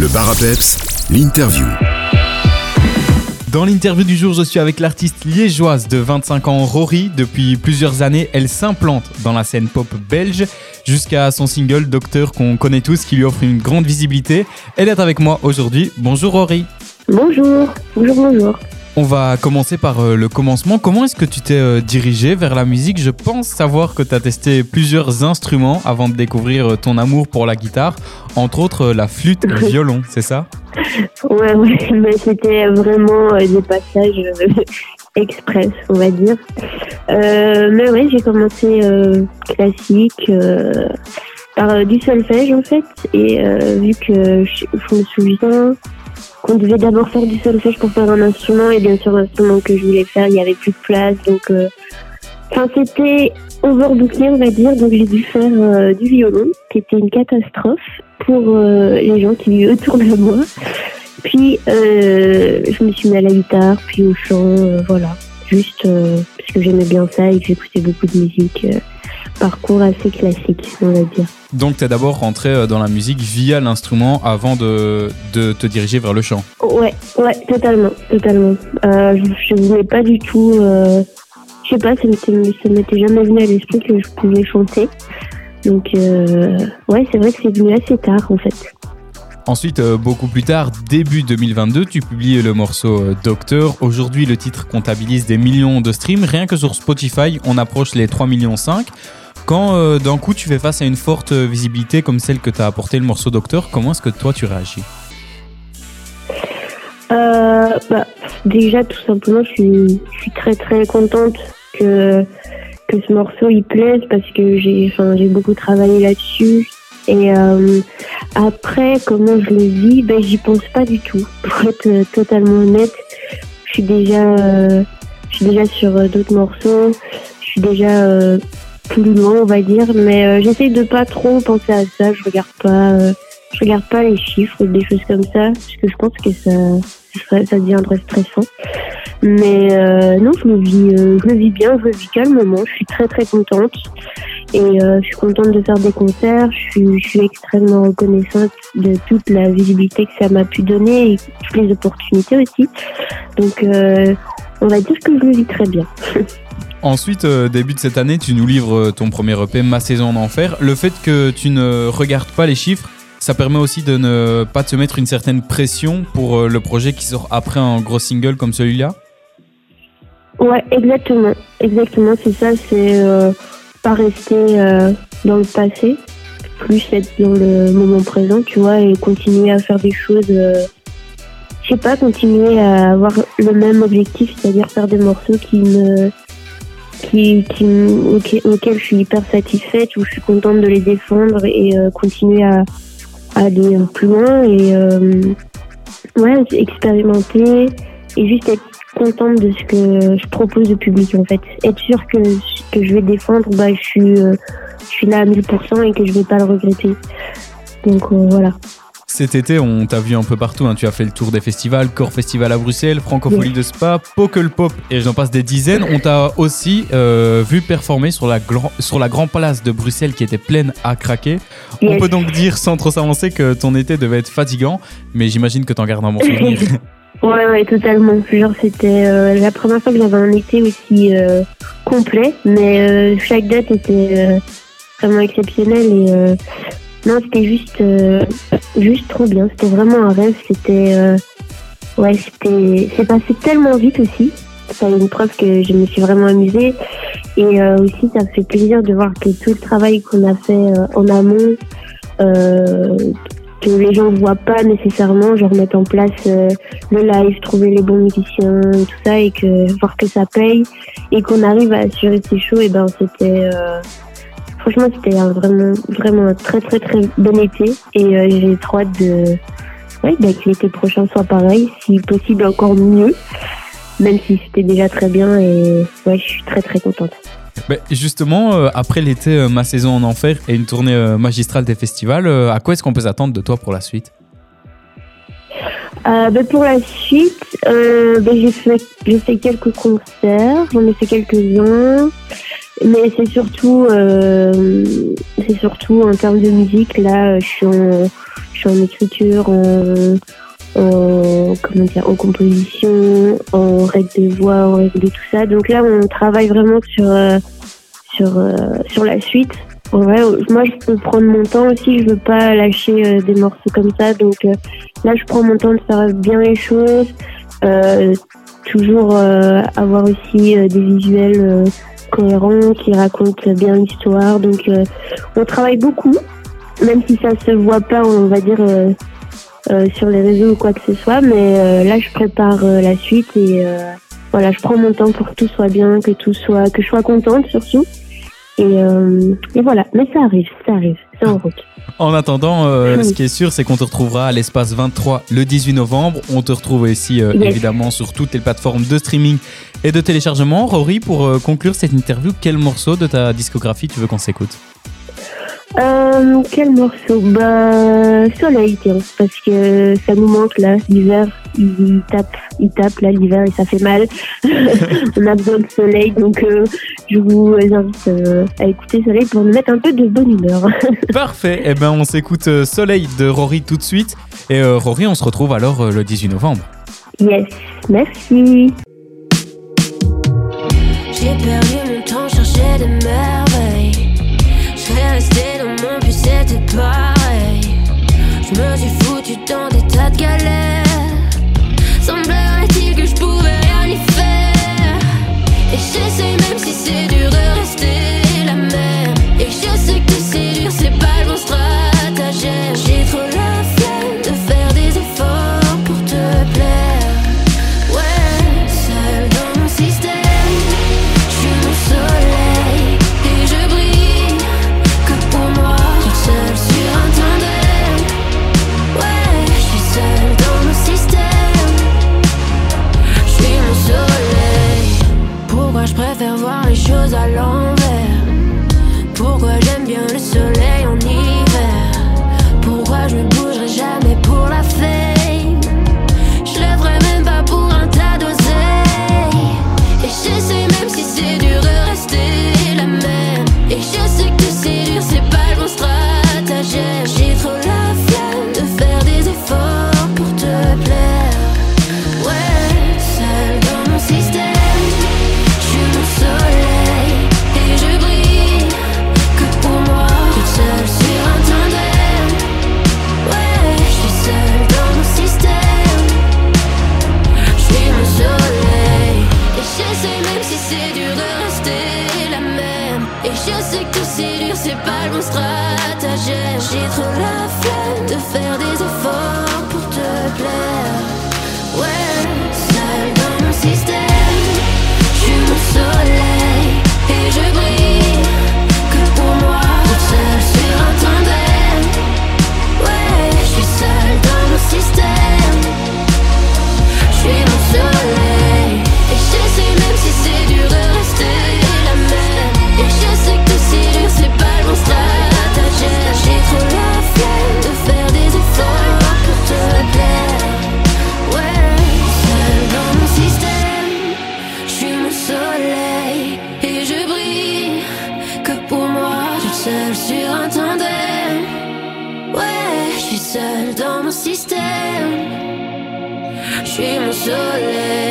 Le bar à peps, l'interview. Dans l'interview du jour, je suis avec l'artiste liégeoise de 25 ans, Rory. Depuis plusieurs années, elle s'implante dans la scène pop belge jusqu'à son single Docteur qu'on connaît tous qui lui offre une grande visibilité. Elle est avec moi aujourd'hui. Bonjour Rory. Bonjour, bonjour, bonjour. On va commencer par euh, le commencement. Comment est-ce que tu t'es euh, dirigé vers la musique? Je pense savoir que tu as testé plusieurs instruments avant de découvrir euh, ton amour pour la guitare, entre autres la flûte et le violon, c'est ça? Ouais, ouais, mais c'était vraiment des passages express, on va dire. mais oui, j'ai commencé classique par du solfège en fait, et vu que je, je me souviens qu'on devait d'abord faire du solfège pour faire un instrument et bien sûr l'instrument que je voulais faire il y avait plus de place donc euh, enfin c'était overbooké on va dire donc j'ai dû faire euh, du violon qui était une catastrophe pour euh, les gens qui autour de moi. Puis je me suis mis à la guitare puis au chant voilà. Juste parce que j'aimais bien ça et que j'écoutais beaucoup de musique parcours assez classique, on va dire. Donc, tu es d'abord rentré euh, dans la musique via l'instrument avant de, de, te diriger vers le chant Ouais, ouais, totalement, totalement. Euh, je ne voulais pas du tout. Euh, je sais pas, ça ne m'était jamais venu à l'esprit que je pouvais chanter. Donc, euh, ouais, c'est vrai que c'est venu assez tard en fait. Ensuite, beaucoup plus tard, début 2022, tu publies le morceau Docteur. Aujourd'hui, le titre comptabilise des millions de streams. Rien que sur Spotify, on approche les 3 millions 5. Quand euh, d'un coup tu fais face à une forte visibilité comme celle que t'as apporté le morceau Docteur, comment est-ce que toi tu réagis? Euh, bah, Déjà, tout simplement, je suis, très très contente que, que ce morceau il plaise parce que j'ai beaucoup travaillé là-dessus. Et euh, après, comment je le vis, ben, j'y pense pas du tout. Pour être totalement honnête, je suis déjà, je suis déjà sur d'autres morceaux. Je suis déjà loin, on va dire. Mais euh, j'essaie de pas trop penser à ça. Je regarde pas, euh, je regarde pas les chiffres, des choses comme ça, parce que je pense que ça, ça, deviendrait stressant. Mais euh, non, je le vis, je le vis bien, je le vis calmement. Je suis très très contente et je suis contente de faire des concerts. Je je suis extrêmement reconnaissante de toute la visibilité que ça m'a pu donner et toutes les opportunités aussi. Donc, on va dire que je le vis très bien. Ensuite, euh, début de cette année, tu nous livres euh, ton premier EP, Ma saison en enfer. Le fait que tu ne regardes pas les chiffres, ça permet aussi de ne pas te mettre une certaine pression pour euh, le projet qui sort après un gros single comme celui-là? Ouais, exactement. Exactement, c'est ça. C'est pas rester dans le passé, plus être dans le moment présent, tu vois, et continuer à faire des choses. Je sais pas, continuer à avoir le même objectif, c'est-à-dire faire des morceaux qui me qui, qui, auquel, je suis hyper satisfaite, où je suis contente de les défendre et euh, continuer à, aller plus loin et euh, ouais, expérimenter et juste être contente de ce que je propose au public en fait. Être sûre que que je vais défendre, bah, je suis, euh, je suis là à 1000% et que je vais pas le regretter. Donc voilà. Cet été, on t'a vu un peu partout. Hein. Tu as fait le tour des festivals, Core Festival à Bruxelles, Francophonie de Spa, Pokel Pop et j'en passe des dizaines. On t'a aussi euh, vu performer sur la, sur la Grand Place de Bruxelles qui était pleine à craquer. On peut donc dire sans trop s'avancer que ton été devait être fatigant, mais j'imagine que t'en gardes un bon souvenir. ouais, ouais, totalement. Genre, c'était euh, la première fois que j'avais un été aussi euh, complet, mais chaque date était vraiment exceptionnelle et non, c'était juste, euh, juste trop bien. C'était vraiment un rêve. C'était, euh, ouais, c'était, c'est passé tellement vite aussi. Ça une preuve que je me suis vraiment amusée. Et euh, aussi, ça fait plaisir de voir que tout le travail qu'on a fait en amont, que les gens voient pas nécessairement, genre mettre en place le live, trouver les bons musiciens, tout ça, et que voir que ça paye et qu'on arrive à assurer ces shows, et ben c'était Franchement, c'était vraiment, vraiment un très, très, très bon été. Et euh, j'ai trop hâte de, ouais, bah, que l'été prochain soit pareil, si possible encore mieux. Même si c'était déjà très bien. Et ouais, je suis très, très contente. Mais justement, euh, après l'été, euh, ma saison en enfer et une tournée magistrale des festivals, à quoi est-ce qu'on peut s'attendre de toi pour la suite? Bah, pour la suite, bah, j'ai fait, fait quelques concerts, j'en ai fait quelques-uns. Mais c'est surtout, euh, c'est surtout en termes de musique. Là, je suis en, je suis en écriture, en, en, comment dire, en composition, en règle de voix, en règle de tout ça. Donc là, on travaille vraiment sur, euh, sur, euh, sur la suite. En vrai, moi, je peux prendre mon temps aussi. Je veux pas lâcher euh, des morceaux comme ça. Donc euh, là, je prends mon temps de faire bien les choses. Euh, toujours euh, avoir aussi euh, des visuels cohérents qui racontent bien l'histoire. Donc, euh, on travaille beaucoup, même si ça se voit pas, on va dire, euh, euh, sur les réseaux ou quoi que ce soit. Mais là, je prépare la suite et voilà, je prends mon temps pour que tout soit bien, que tout soit, que je sois contente surtout. Et, euh, et voilà, mais ça arrive, ça arrive, c'est en route. En attendant, euh, Oui. ce qui est sûr, c'est qu'on te retrouvera à l'espace 23 le 18 novembre. On te retrouve aussi euh, Yes. évidemment sur toutes les plateformes de streaming et de téléchargement. Rory, pour conclure cette interview, quel morceau de ta discographie tu veux qu'on s'écoute? Euh, quel morceau? Bah, Soleil, tiens, parce que ça nous manque là, l'hiver, il tape, il tape là, l'hiver, et ça fait mal. On a besoin de soleil, donc euh, je vous invite euh, à écouter Soleil pour nous mettre un peu de bonne humeur. Parfait, eh ben on s'écoute euh, Soleil de Rory tout de suite. Et euh, Rory, on se retrouve alors euh, le 18 novembre. yes, merci. J'ai perdu mon temps, chercher des seule dans